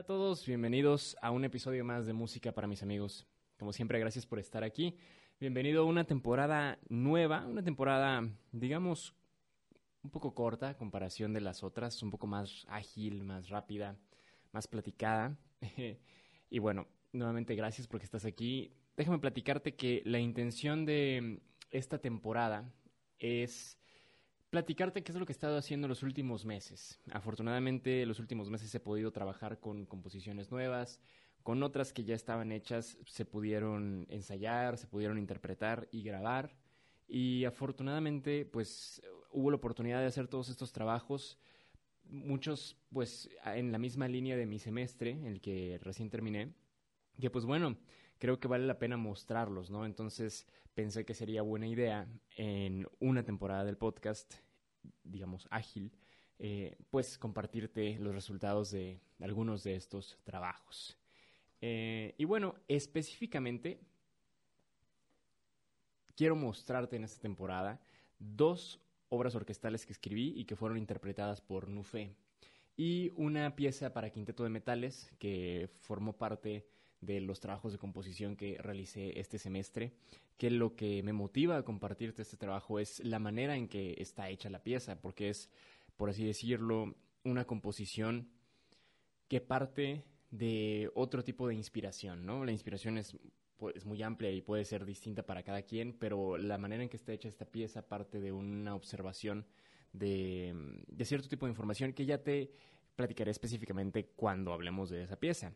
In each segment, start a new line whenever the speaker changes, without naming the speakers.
a todos, bienvenidos a un episodio más de Música para mis amigos. Como siempre, gracias por estar aquí. Bienvenido a una temporada nueva, una temporada, digamos, un poco corta comparación de las otras, un poco más ágil, más rápida, más platicada. y bueno, nuevamente gracias porque estás aquí. Déjame platicarte que la intención de esta temporada es platicarte qué es lo que he estado haciendo los últimos meses. Afortunadamente, los últimos meses he podido trabajar con composiciones nuevas, con otras que ya estaban hechas se pudieron ensayar, se pudieron interpretar y grabar. Y afortunadamente, pues hubo la oportunidad de hacer todos estos trabajos, muchos pues en la misma línea de mi semestre, el que recién terminé, que pues bueno, creo que vale la pena mostrarlos, ¿no? Entonces pensé que sería buena idea en una temporada del podcast, digamos, ágil, eh, pues compartirte los resultados de algunos de estos trabajos. Eh, y bueno, específicamente, quiero mostrarte en esta temporada dos obras orquestales que escribí y que fueron interpretadas por Nufé. Y una pieza para quinteto de metales que formó parte de los trabajos de composición que realicé este semestre, que lo que me motiva a compartirte este trabajo es la manera en que está hecha la pieza, porque es, por así decirlo, una composición que parte de otro tipo de inspiración, ¿no? La inspiración es, es muy amplia y puede ser distinta para cada quien, pero la manera en que está hecha esta pieza parte de una observación de, de cierto tipo de información que ya te platicaré específicamente cuando hablemos de esa pieza.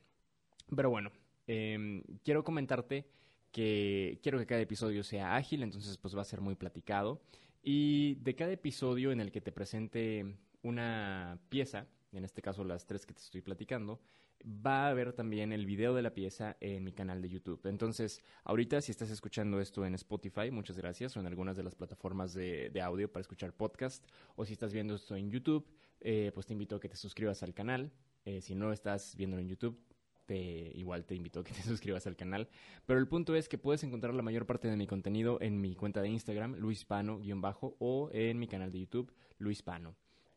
Pero bueno, Em, quiero comentarte que quiero que cada episodio sea ágil, entonces pues va a ser muy platicado. Y de cada episodio en el que te presente una pieza, en este caso las tres que te estoy platicando, va a haber también el video de la pieza en mi canal de YouTube. Entonces, ahorita si estás escuchando esto en Spotify, muchas gracias, o en algunas de las plataformas de, audio para escuchar podcast, o si estás viendo esto en YouTube, eh, pues te invito a que te suscribas al canal. Eh, si no estás viéndolo en YouTube, te, igual te invito a que te suscribas al canal. Pero el punto es que puedes encontrar la mayor parte de mi contenido en mi cuenta de Instagram, luispano-bajo, o en mi canal de YouTube, luispano.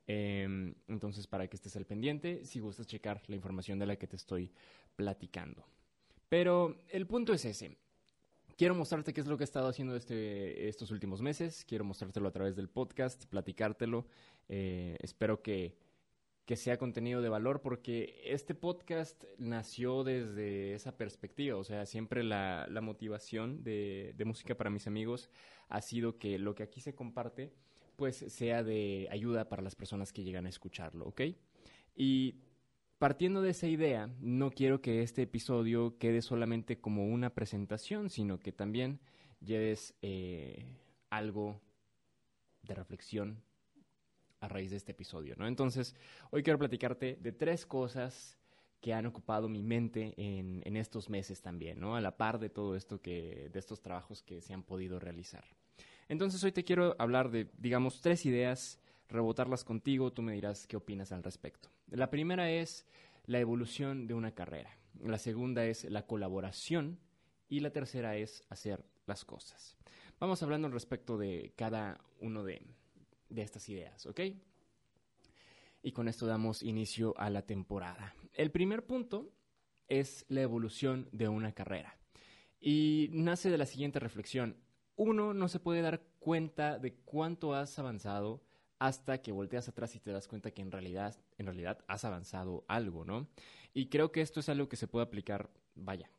Em, entonces, para que estés al pendiente, si gustas checar la información de la que te estoy platicando. Pero el punto es ese. Quiero mostrarte qué es lo que he estado haciendo este, estos últimos meses. Quiero mostrártelo a través del podcast, platicártelo. Eh, espero que que sea contenido de valor, porque este podcast nació desde esa perspectiva, o sea, siempre la, motivación de, música para mis amigos ha sido que lo que aquí se comparte, pues sea de ayuda para las personas que llegan a escucharlo, ¿ok? Y partiendo de esa idea, no quiero que este episodio quede solamente como una presentación, sino que también lleves eh, algo de reflexión a raíz de este episodio, ¿no? Entonces, hoy quiero platicarte de tres cosas que han ocupado mi mente en, en, estos meses también, ¿no? A la par de todo esto que, de estos trabajos que se han podido realizar. Entonces, hoy te quiero hablar de, digamos, tres ideas, rebotarlas contigo, tú me dirás qué opinas al respecto. La primera es la evolución de una carrera. La segunda es la colaboración. Y la tercera es hacer las cosas. Vamos hablando al respecto de cada uno de, de estas ideas, ¿ok? Y con esto damos inicio a la temporada. El primer punto es la evolución de una carrera. Y nace de la siguiente reflexión. Uno no se puede dar cuenta de cuánto has avanzado hasta que volteas atrás y te das cuenta que en realidad, en realidad has avanzado algo, ¿no? Y creo que esto es algo que se puede aplicar, vaya,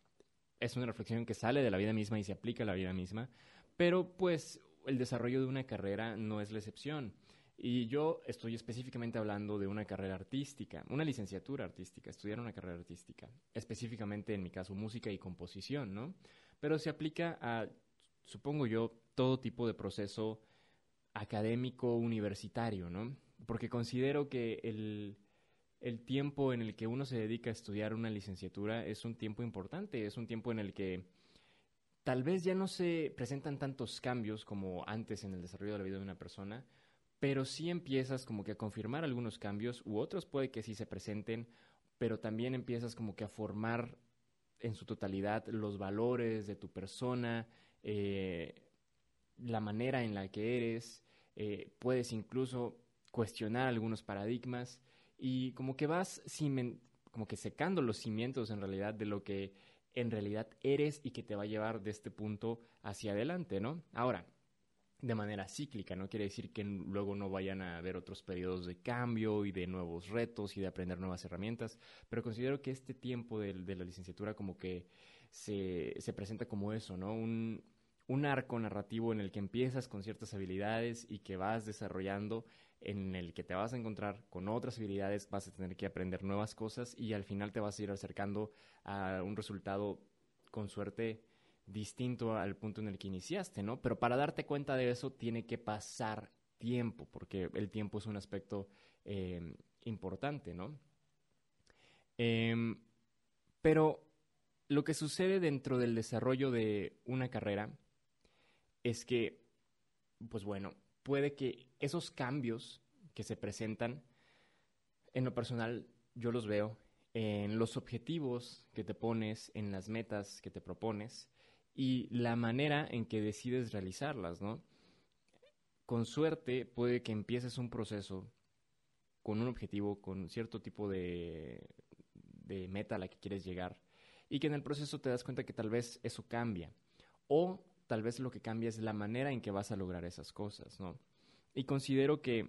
es una reflexión que sale de la vida misma y se aplica a la vida misma, pero pues el desarrollo de una carrera no es la excepción. Y yo estoy específicamente hablando de una carrera artística, una licenciatura artística, estudiar una carrera artística, específicamente en mi caso música y composición, ¿no? Pero se aplica a, supongo yo, todo tipo de proceso académico universitario, ¿no? Porque considero que el, el tiempo en el que uno se dedica a estudiar una licenciatura es un tiempo importante, es un tiempo en el que tal vez ya no se presentan tantos cambios como antes en el desarrollo de la vida de una persona, pero sí empiezas como que a confirmar algunos cambios, u otros puede que sí se presenten, pero también empiezas como que a formar en su totalidad los valores de tu persona, eh, la manera en la que eres, eh, puedes incluso cuestionar algunos paradigmas y como que vas como que secando los cimientos en realidad de lo que en realidad eres y que te va a llevar de este punto hacia adelante, ¿no? Ahora, de manera cíclica, no quiere decir que luego no vayan a haber otros periodos de cambio y de nuevos retos y de aprender nuevas herramientas, pero considero que este tiempo de, la licenciatura como que se, se, presenta como eso, ¿no? Un arco narrativo en el que empiezas con ciertas habilidades y que vas desarrollando, en el que te vas a encontrar con otras habilidades, vas a tener que aprender nuevas cosas y al final te vas a ir acercando a un resultado con suerte distinto al punto en el que iniciaste, ¿no? Pero para darte cuenta de eso tiene que pasar tiempo, porque el tiempo es un aspecto eh, importante, ¿no? Em, pero lo que sucede dentro del desarrollo de una carrera es que, pues bueno, puede que esos cambios que se presentan, en lo personal, yo los veo en los objetivos que te pones, en las metas que te propones, y la manera en que decides realizarlas, ¿no? Con suerte puede que empieces un proceso con un objetivo, con cierto tipo de, de meta a la que quieres llegar y que en el proceso te das cuenta que tal vez eso cambia o tal vez lo que cambia es la manera en que vas a lograr esas cosas, ¿no? Y considero que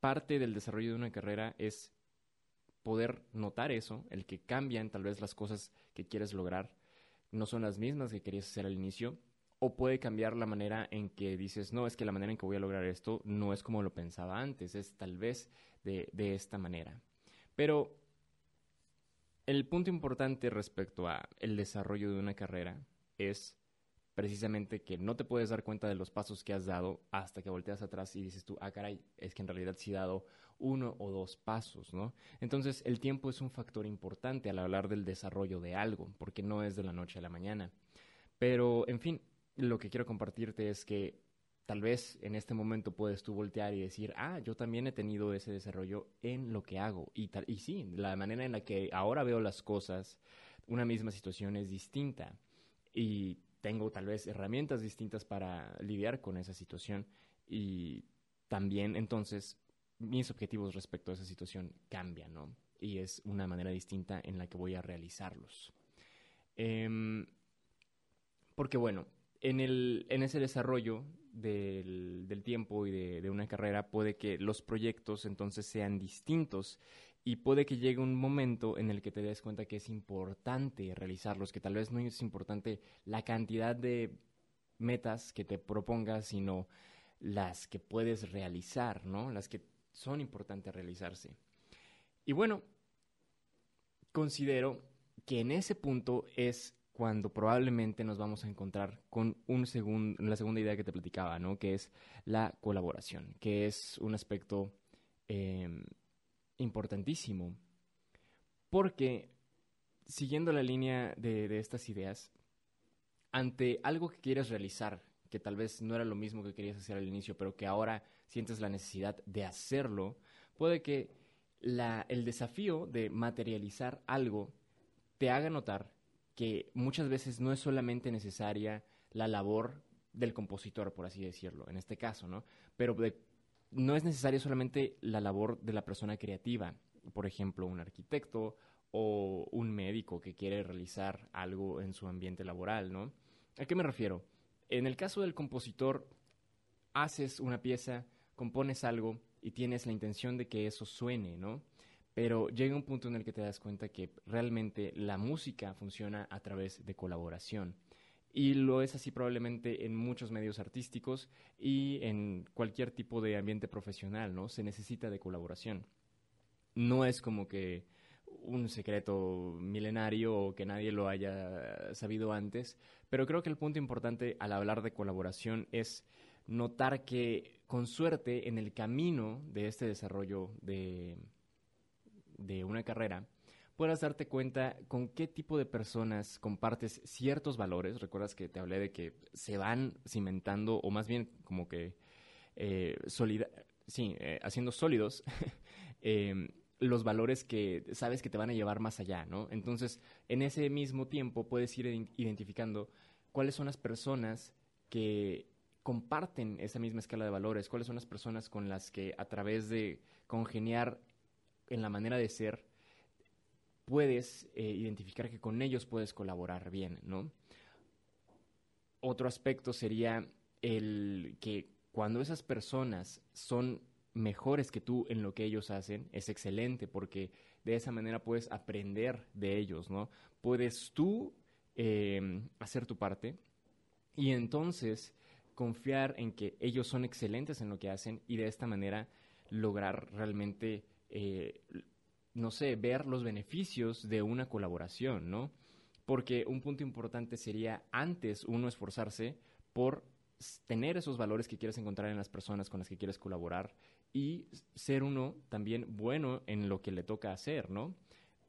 parte del desarrollo de una carrera es poder notar eso, el que cambian tal vez las cosas que quieres lograr no son las mismas que querías hacer al inicio, o puede cambiar la manera en que dices, no, es que la manera en que voy a lograr esto no es como lo pensaba antes, es tal vez de, de esta manera. Pero el punto importante respecto a el desarrollo de una carrera es precisamente que no te puedes dar cuenta de los pasos que has dado hasta que volteas atrás y dices tú, ah, caray, es que en realidad sí he dado uno o dos pasos, ¿no? Entonces, el tiempo es un factor importante al hablar del desarrollo de algo, porque no es de la noche a la mañana. Pero, en fin, lo que quiero compartirte es que tal vez en este momento puedes tú voltear y decir, ah, yo también he tenido ese desarrollo en lo que hago. Y, tal, y sí, la manera en la que ahora veo las cosas, una misma situación es distinta. Y tengo tal vez herramientas distintas para lidiar con esa situación. Y también entonces mis objetivos respecto a esa situación cambian, ¿no? Y es una manera distinta en la que voy a realizarlos. Em, porque bueno, en, el, en ese desarrollo del, del tiempo y de, de, una carrera puede que los proyectos entonces sean distintos y puede que llegue un momento en el que te des cuenta que es importante realizarlos, que tal vez no es importante la cantidad de metas que te propongas, sino las que puedes realizar, ¿no? Las que son importantes realizarse. Y bueno, considero que en ese punto es cuando probablemente nos vamos a encontrar con un la segunda idea que te platicaba, ¿no? Que es la colaboración, que es un aspecto em, importantísimo. Porque, siguiendo la línea de, estas ideas, ante algo que quieres realizar, que tal vez no era lo mismo que querías hacer al inicio, pero que ahora sientes la necesidad de hacerlo, puede que el desafío de materializar algo te haga notar que muchas veces no es solamente necesaria la labor del compositor, por así decirlo, en este caso, ¿no? Pero no es necesaria solamente la labor de la persona creativa, por ejemplo, un arquitecto o un médico que quiere realizar algo en su ambiente laboral, ¿no? ¿A qué me refiero? En el caso del compositor, haces una pieza, compones algo y tienes la intención de que eso suene, ¿no? Pero llega un punto en el que te das cuenta que realmente la música funciona a través de colaboración. Y lo es así probablemente en muchos medios artísticos y en cualquier tipo de ambiente profesional, ¿no? Se necesita de colaboración. No es como que un secreto milenario o que nadie lo haya sabido antes, pero creo que el punto importante al hablar de colaboración es notar que con suerte en el camino de este desarrollo de, de una carrera, puedas darte cuenta con qué tipo de personas compartes ciertos valores. Recuerdas que te hablé de que se van cimentando, o más bien como que eh, sí, eh, haciendo sólidos eh, los valores que sabes que te van a llevar más allá, ¿no? Entonces, en ese mismo tiempo puedes ir identificando cuáles son las personas que comparten esa misma escala de valores, cuáles son las personas con las que a través de congeniar en la manera de ser, puedes eh, identificar que con ellos puedes colaborar bien, ¿no? Otro aspecto sería el que cuando esas personas son mejores que tú en lo que ellos hacen, es excelente porque de esa manera puedes aprender de ellos, ¿no? Puedes tú em, hacer tu parte y entonces confiar en que ellos son excelentes en lo que hacen y de esta manera lograr realmente, eh, no sé, ver los beneficios de una colaboración, ¿no? Porque un punto importante sería antes uno esforzarse por tener esos valores que quieres encontrar en las personas con las que quieres colaborar y ser uno también bueno en lo que le toca hacer, ¿no?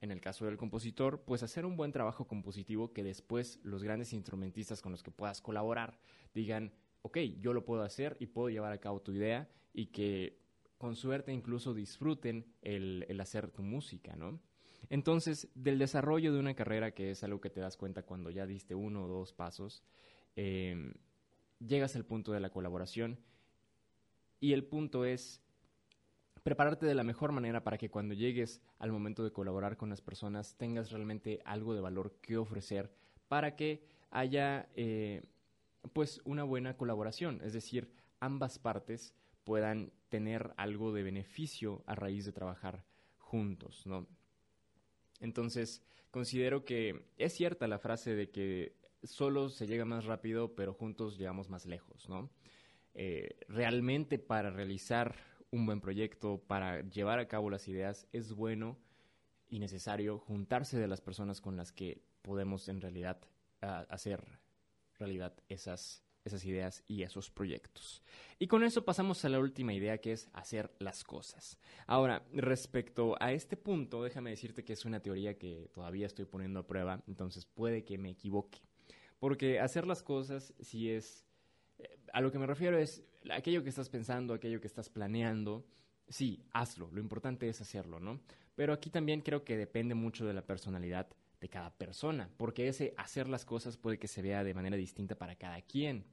En el caso del compositor, pues hacer un buen trabajo compositivo que después los grandes instrumentistas con los que puedas colaborar digan, ok, yo lo puedo hacer y puedo llevar a cabo tu idea y que con suerte incluso disfruten el, hacer tu música, ¿no? Entonces, del desarrollo de una carrera, que es algo que te das cuenta cuando ya diste uno o dos pasos, em, llegas al punto de la colaboración y el punto es prepararte de la mejor manera para que cuando llegues al momento de colaborar con las personas tengas realmente algo de valor que ofrecer para que haya eh, pues una buena colaboración, es decir, ambas partes puedan tener algo de beneficio a raíz de trabajar juntos, ¿no? Entonces, considero que es cierta la frase de que solo se llega más rápido, pero juntos llegamos más lejos, ¿no? Eh, realmente para realizar un buen proyecto, para llevar a cabo las ideas, es bueno y necesario juntarse de las personas con las que podemos en realidad ah, hacer realidad esas, esas ideas y esos proyectos. Y con eso pasamos a la última idea que es hacer las cosas. Ahora, respecto a este punto, déjame decirte que es una teoría que todavía estoy poniendo a prueba, entonces puede que me equivoque. Porque hacer las cosas si es... Eh, a lo que me refiero es aquello que estás pensando, aquello que estás planeando, sí, hazlo, lo importante es hacerlo, ¿no? Pero aquí también creo que depende mucho de la personalidad de cada persona, porque ese hacer las cosas puede que se vea de manera distinta para cada quien.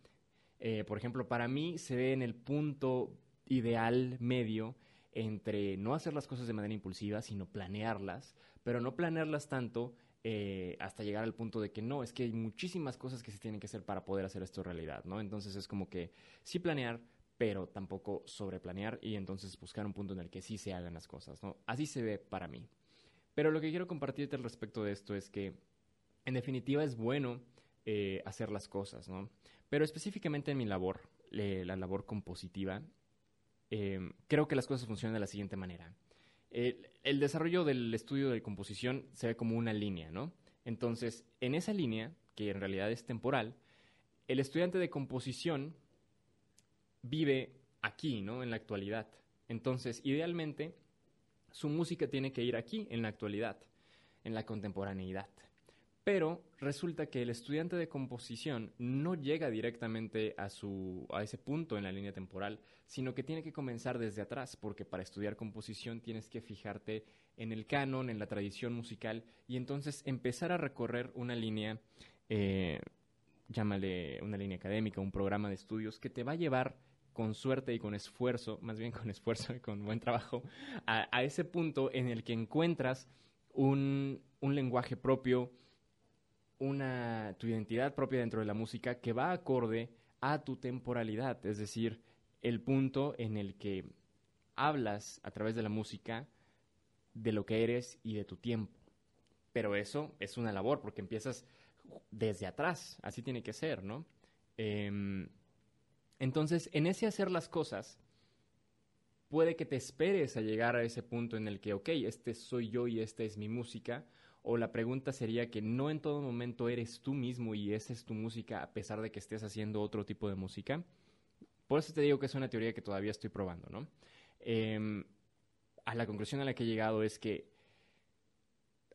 Eh, por ejemplo, para mí se ve en el punto ideal medio entre no hacer las cosas de manera impulsiva, sino planearlas, pero no planearlas tanto eh, hasta llegar al punto de que no, es que hay muchísimas cosas que se tienen que hacer para poder hacer esto realidad, ¿no? Entonces es como que sí planear, pero tampoco sobreplanear y entonces buscar un punto en el que sí se hagan las cosas, ¿no? Así se ve para mí. Pero lo que quiero compartirte al respecto de esto es que, en definitiva, es bueno eh, hacer las cosas, ¿no? Pero específicamente en mi labor, la labor compositiva, eh, creo que las cosas funcionan de la siguiente manera. el desarrollo del estudio de composición se ve como una línea, ¿no? Entonces, en esa línea, que en realidad es temporal, el estudiante de composición vive aquí, ¿no? En la actualidad. Entonces, idealmente, su música tiene que ir aquí, en la actualidad, en la contemporaneidad. Pero resulta que el estudiante de composición no llega directamente a, su, a ese punto en la línea temporal, sino que tiene que comenzar desde atrás, porque para estudiar composición tienes que fijarte en el canon, en la tradición musical, y entonces empezar a recorrer una línea, eh, llámale una línea académica, un programa de estudios, que te va a llevar con suerte y con esfuerzo, más bien con esfuerzo y con buen trabajo, a, ese punto en el que encuentras un, lenguaje propio, una, tu identidad propia dentro de la música que va acorde a tu temporalidad, es decir, el punto en el que hablas a través de la música de lo que eres y de tu tiempo. Pero eso es una labor porque empiezas desde atrás, así tiene que ser, ¿no? Em, entonces, en ese hacer las cosas, puede que te esperes a llegar a ese punto en el que, ok, este soy yo y esta es mi música, o la pregunta sería que no en todo momento eres tú mismo y esa es tu música a pesar de que estés haciendo otro tipo de música. Por eso te digo que es una teoría que todavía estoy probando, ¿no? Em, a la conclusión a la que he llegado es que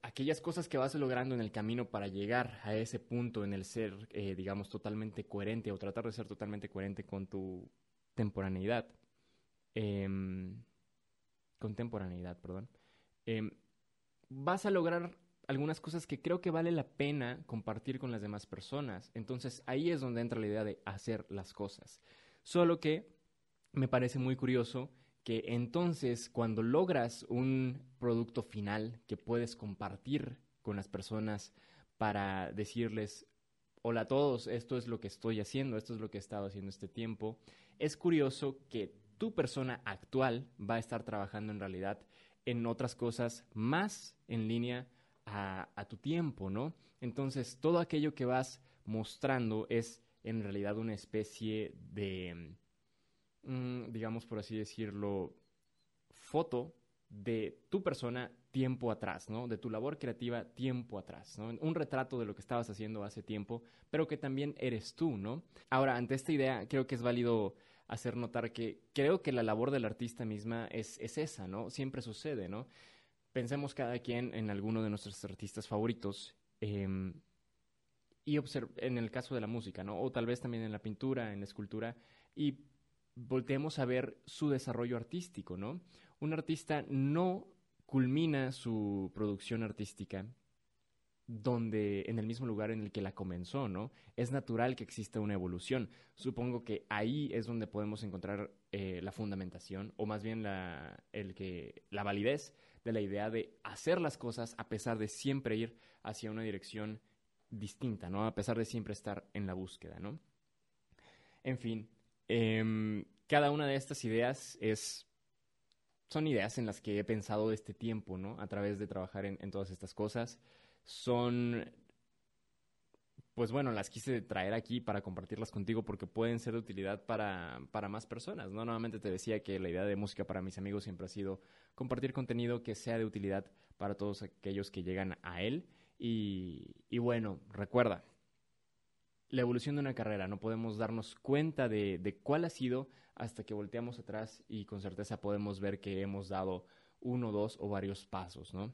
aquellas cosas que vas logrando en el camino para llegar a ese punto en el ser, eh, digamos, totalmente coherente o tratar de ser totalmente coherente con tu temporaneidad, em, contemporaneidad, perdón, em, vas a lograr algunas cosas que creo que vale la pena compartir con las demás personas. Entonces ahí es donde entra la idea de hacer las cosas. Solo que me parece muy curioso que entonces cuando logras un producto final que puedes compartir con las personas para decirles, hola a todos, esto es lo que estoy haciendo, esto es lo que he estado haciendo este tiempo, es curioso que tu persona actual va a estar trabajando en realidad en otras cosas más en línea a, tu tiempo, ¿no? Entonces, todo aquello que vas mostrando es en realidad una especie de, digamos por así decirlo, foto de tu persona tiempo atrás, ¿no? De tu labor creativa tiempo atrás, ¿no? Un retrato de lo que estabas haciendo hace tiempo, pero que también eres tú, ¿no? Ahora, ante esta idea, creo que es válido hacer notar que creo que la labor del artista misma es, es esa, ¿no? Siempre sucede, ¿no? Pensemos cada quien en alguno de nuestros artistas favoritos em, y en el caso de la música, ¿no? O tal vez también en la pintura, en la escultura, y volteemos a ver su desarrollo artístico, ¿no? Un artista no culmina su producción artística donde en el mismo lugar en el que la comenzó, ¿no? Es natural que exista una evolución. Supongo que ahí es donde podemos encontrar eh, la fundamentación, o más bien la, el que, la validez de la idea de hacer las cosas a pesar de siempre ir hacia una dirección distinta, ¿no? A pesar de siempre estar en la búsqueda, ¿no? En fin, em, cada una de estas ideas es son ideas en las que he pensado este tiempo, ¿no? A través de trabajar en todas estas cosas son, pues bueno, las quise traer aquí para compartirlas contigo porque pueden ser de utilidad para, para más personas, ¿no? Nuevamente te decía que la idea de música para mis amigos siempre ha sido compartir contenido que sea de utilidad para todos aquellos que llegan a él. Y, y bueno, recuerda, la evolución de una carrera, no podemos darnos cuenta de, de, cuál ha sido hasta que volteamos atrás y con certeza podemos ver que hemos dado uno, dos o varios pasos, ¿no?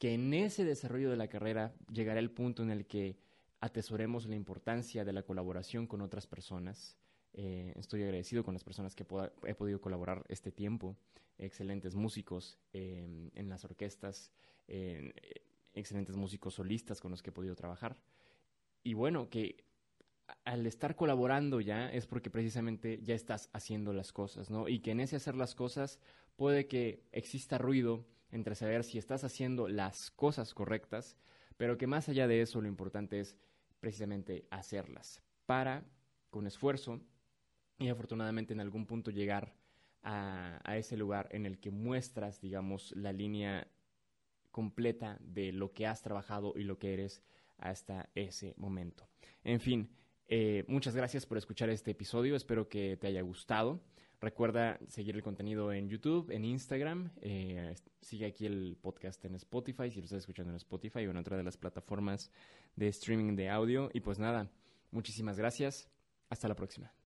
que en ese desarrollo de la carrera llegará el punto en el que atesoremos la importancia de la colaboración con otras personas. Eh, estoy agradecido con las personas que he podido colaborar este tiempo, excelentes músicos em, en las orquestas, excelentes músicos solistas con los que he podido trabajar. Y bueno, que al estar colaborando ya es porque precisamente ya estás haciendo las cosas, ¿no? Y que en ese hacer las cosas puede que exista ruido, entre saber si estás haciendo las cosas correctas, pero que más allá de eso lo importante es precisamente hacerlas para, con esfuerzo, y afortunadamente en algún punto llegar a, ese lugar en el que muestras, digamos, la línea completa de lo que has trabajado y lo que eres hasta ese momento. En fin, eh, muchas gracias por escuchar este episodio, espero que te haya gustado. Recuerda seguir el contenido en YouTube, en Instagram. Eh, sigue aquí el podcast en Spotify, si lo estás escuchando en Spotify o en otra de las plataformas de streaming de audio. Y pues nada, muchísimas gracias. Hasta la próxima.